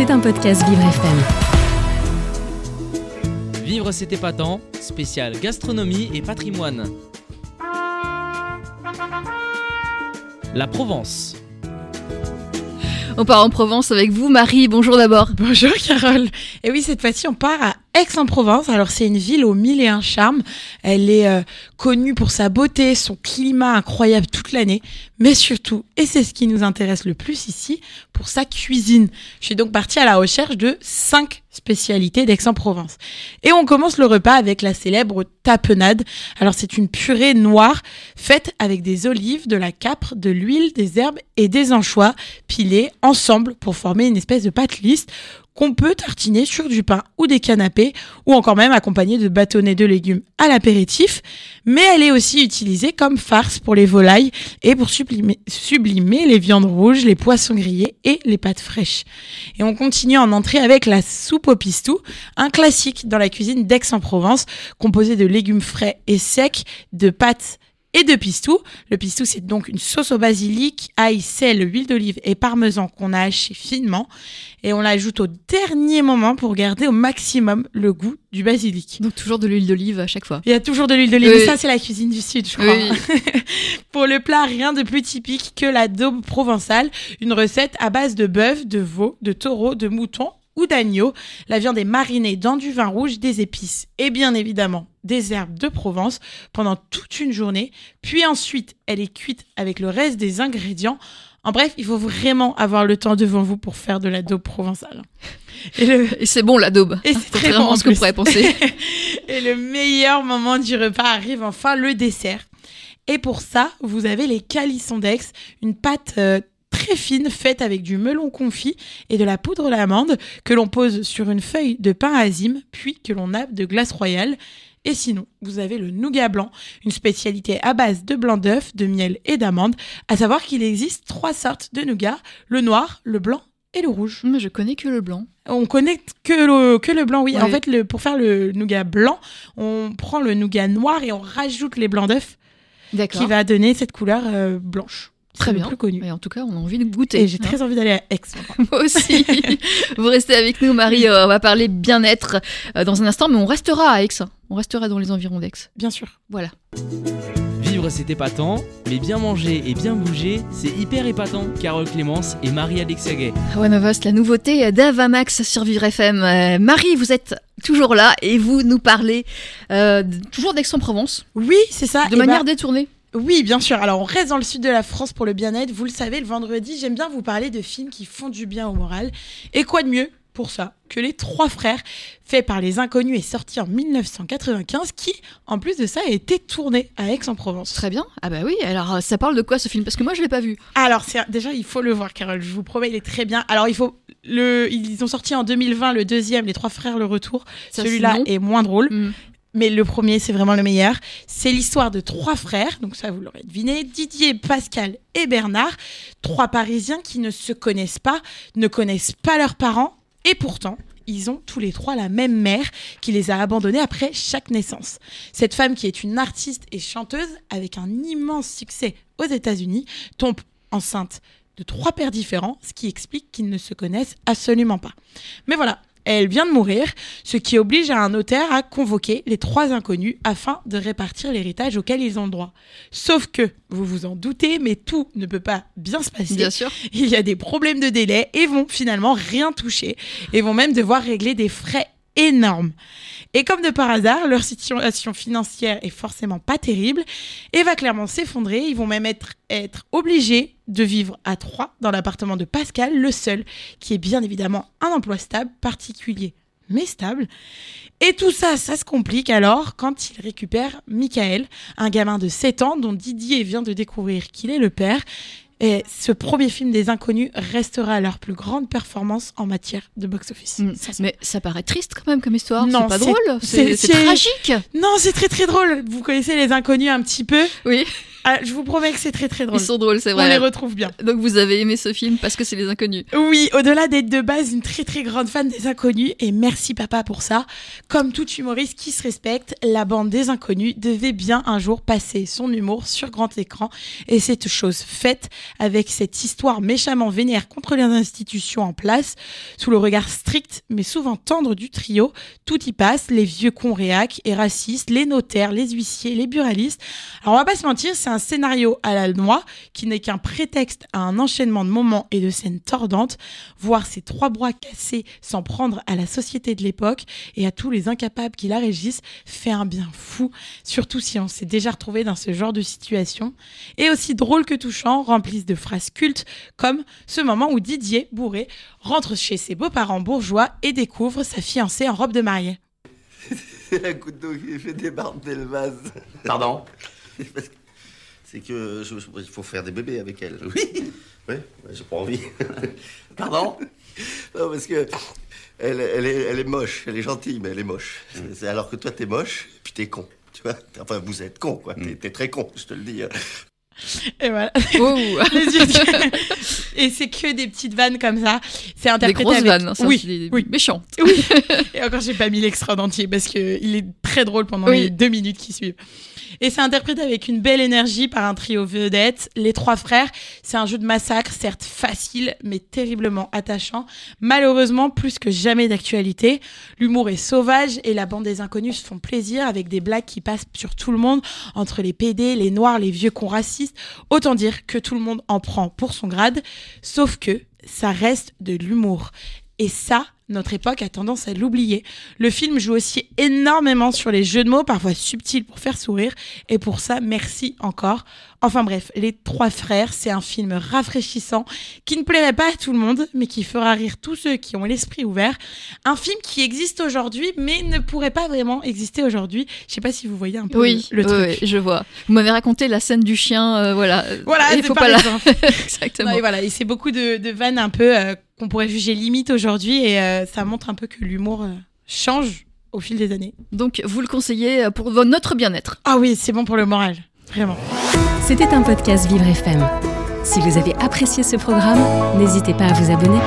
C'est un podcast Vivre FM. Vivre c'est épatant, spécial gastronomie et patrimoine. La Provence. On part en Provence avec vous, Marie. Bonjour d'abord. Bonjour Carole. Et oui, cette fois-ci, on part à Aix-en-Provence. Alors, c'est une ville aux mille et un charmes. Elle est euh, connue pour sa beauté, son climat incroyable toute l'année, mais surtout, et c'est ce qui nous intéresse le plus ici, pour sa cuisine. Je suis donc partie à la recherche de cinq spécialités d'Aix-en-Provence. Et on commence le repas avec la célèbre tapenade. Alors, c'est une purée noire faite avec des olives, de la capre, de l'huile, des herbes et des anchois pilés ensemble pour former une espèce de pâte lisse qu'on peut tartiner sur du pain ou des canapés ou encore même accompagner de bâtonnets de légumes à l'apéritif. Mais elle est aussi utilisée comme farce pour les volailles et pour sublimer, les viandes rouges, les poissons grillés et les pâtes fraîches. Et on continue en entrée avec la soupe au pistou, un classique dans la cuisine d'Aix-en-Provence, composé de légumes frais et secs, de pâtes et de pistou. Le pistou, c'est donc une sauce au basilic, ail, sel, huile d'olive et parmesan qu'on a haché finement. Et on l'ajoute au dernier moment pour garder au maximum le goût du basilic. Donc toujours de l'huile d'olive à chaque fois. Il y a toujours de l'huile d'olive. Oui. Ça, c'est la cuisine du Sud, je crois. Oui. pour le plat, rien de plus typique que la daube provençale. Une recette à base de bœuf, de veau, de taureau, de mouton ou d'agneau. La viande est marinée dans du vin rouge, des épices et bien évidemment des herbes de Provence pendant toute une journée. Puis ensuite, elle est cuite avec le reste des ingrédients. En bref, il faut vraiment avoir le temps devant vous pour faire de la daube provençale. Et le, Et c'est bon la daube. Et c'est très bon ce que vous pourrez penser. Et le meilleur moment du repas arrive enfin, le dessert. Et pour ça, vous avez les calissons d'Aix, une pâte euh, très fine faite avec du melon confit et de la poudre d'amande que l'on pose sur une feuille de pain azime, puis que l'on nappe de glace royale. Et sinon, vous avez le nougat blanc, une spécialité à base de blanc d'œuf, de miel et d'amande. À savoir qu'il existe trois sortes de nougat, le noir, le blanc et le rouge. Mais je connais que le blanc. On connaît que le, que le blanc, oui. En fait, le, pour faire le nougat blanc, on prend le nougat noir et on rajoute les blancs d'œufs D'accord. qui va donner cette couleur euh, blanche. Très bien. plus connu. En tout cas, on a envie de goûter. Et j'ai hein. très envie d'aller à Aix. Moi aussi. vous restez avec nous, Marie. Euh, On va parler bien-être euh, dans un instant, mais on restera à Aix. On restera dans les environs d'Aix. Bien sûr. Voilà. Vivre c'est épatant, mais bien manger et bien bouger, c'est hyper épatant. Carole Clémence et Marie-Alexia Gay. One of Us, la nouveauté d'Avamax sur Vivre FM. Euh, Marie, vous êtes toujours là et vous nous parlez euh, toujours d'Aix-en-Provence, Oui, c'est ça. de Et manière bah, détournée. Oui, bien sûr. Alors, on reste dans le sud de la France pour le bien-être. Vous le savez, le vendredi, j'aime bien vous parler de films qui font du bien au moral. Et quoi de mieux pour ça que Les Trois Frères, fait par les Inconnus et sorti en 1995, qui, en plus de ça, a été tourné à Aix-en-Provence. Très bien. Ah bah oui, alors euh, ça parle de quoi ce film? Parce que moi je l'ai pas vu. Alors, déjà, il faut le voir, Carole. Je vous promets, il est très bien. Alors, il faut le, ils ont sorti en 2020 le deuxième, Les Trois Frères, le retour. Celui-là est moins drôle, Hmm. Mais le premier, c'est vraiment le meilleur. C'est l'histoire de trois frères, donc ça, vous l'aurez deviné Didier, Pascal et Bernard. Trois Parisiens qui ne se connaissent pas, ne connaissent pas leurs parents, et pourtant. Ils ont tous les trois la même mère qui les a abandonnés après chaque naissance. Cette femme qui est une artiste et chanteuse avec un immense succès aux États-Unis tombe enceinte de trois pères différents, ce qui explique qu'ils ne se connaissent absolument pas. Mais voilà, elle vient de mourir, ce qui oblige un notaire à convoquer les trois inconnus afin de répartir l'héritage auquel ils ont le droit. Sauf que, vous vous en doutez, mais tout ne peut pas bien se passer. Bien sûr. Il y a des problèmes de délai et vont finalement rien toucher et vont même devoir régler des frais énormes. Et comme de par hasard, leur situation financière est forcément pas terrible et va clairement s'effondrer. Ils vont même être, être obligés de vivre à trois dans l'appartement de Pascal, le seul, qui est bien évidemment un emploi stable, particulier mais stable. Et tout ça, ça se complique alors quand il récupère Michael, un gamin de 7 ans dont Didier vient de découvrir qu'il est le père. Et ce premier film des inconnus restera leur plus grande performance en matière de box-office. Mm. Mais ça paraît triste quand même comme histoire. Non, c'est pas drôle. c'est- tragique. Non, c'est très très drôle. Vous connaissez les inconnus un petit peu? Oui. Ah, je vous promets que c'est très très drôle. Ils sont drôles, c'est On vrai. les retrouve bien. Donc vous avez aimé ce film parce que c'est les inconnus. Oui, au-delà d'être de base une très très grande fan des Inconnus, et merci papa pour ça, comme tout humoriste qui se respecte, la bande des Inconnus devait bien un jour passer son humour sur grand écran, et cette chose faite avec cette histoire méchamment vénère contre les institutions en place, sous le regard strict mais souvent tendre du trio, tout y passe, les vieux cons réacs et racistes, les notaires, les huissiers, les buralistes. Alors on va pas se mentir, c'est un scénario à la noix qui n'est qu'un prétexte à un enchaînement de moments et de scènes tordantes. Voir ces trois bras cassés s'en prendre à la société de l'époque et à tous les incapables qui la régissent fait un bien fou, surtout si on s'est déjà retrouvé dans ce genre de situation. Et aussi drôle que touchant, remplisse de phrases cultes comme ce moment où Didier, bourré, rentre chez ses beaux-parents bourgeois et découvre sa fiancée en robe de mariée. C'est un coup d'eau qui fait débarder le vase. Pardon? Parce que- C'est que je- je- il faut faire des bébés avec elle. Oui, oui, ouais, j'ai pas envie. Pardon Non, parce que elle, elle, est, elle est moche, elle est gentille, mais elle est moche. C'est alors que toi, t'es moche, puis t'es con. Tu vois Enfin, vous êtes con, quoi. T'es- T'es très con, je te le dis. hein. Et voilà. Oh, Les yeux de- Et c'est que des petites vannes comme ça. C'est des interprété grosses avec... vannes, hein, ça, oui, des- oui. méchantes. Oui. Et encore, j'ai pas mis l'extrait en entier parce que il est très drôle pendant Oui. les deux minutes qui suivent. Et c'est interprété avec une belle énergie par un trio vedette. Les trois frères, c'est un jeu de massacre, certes facile, mais terriblement attachant. Malheureusement, plus que jamais d'actualité. L'humour est sauvage et la bande des inconnus se font plaisir avec des blagues qui passent sur tout le monde, entre les PD, les noirs, les vieux cons racistes. Autant dire que tout le monde en prend pour son grade. Sauf que ça reste de l'humour. Et ça, notre époque a tendance à l'oublier. Le film joue aussi énormément sur les jeux de mots, parfois subtils pour faire sourire. Et pour ça, merci encore. Enfin bref, Les Trois Frères, c'est un film rafraîchissant qui ne plairait pas à tout le monde, mais qui fera rire tous ceux qui ont l'esprit ouvert. Un film qui existe aujourd'hui, mais ne pourrait pas vraiment exister aujourd'hui. Je sais pas si vous voyez un peu Oui, le, le truc. oui, je vois. Vous m'avez raconté la scène du chien, euh, voilà. Voilà, il faut pas la... Exactement. Non, et voilà, et c'est beaucoup de, de vannes un peu euh, qu'on pourrait juger limite aujourd'hui, et euh, ça montre un peu que l'humour euh, change au fil des années. Donc vous le conseillez euh, pour notre bien-être. Ah oui, c'est bon pour le moral, vraiment. C'était un podcast Vivre FM. Si vous avez apprécié ce programme, n'hésitez pas à vous abonner.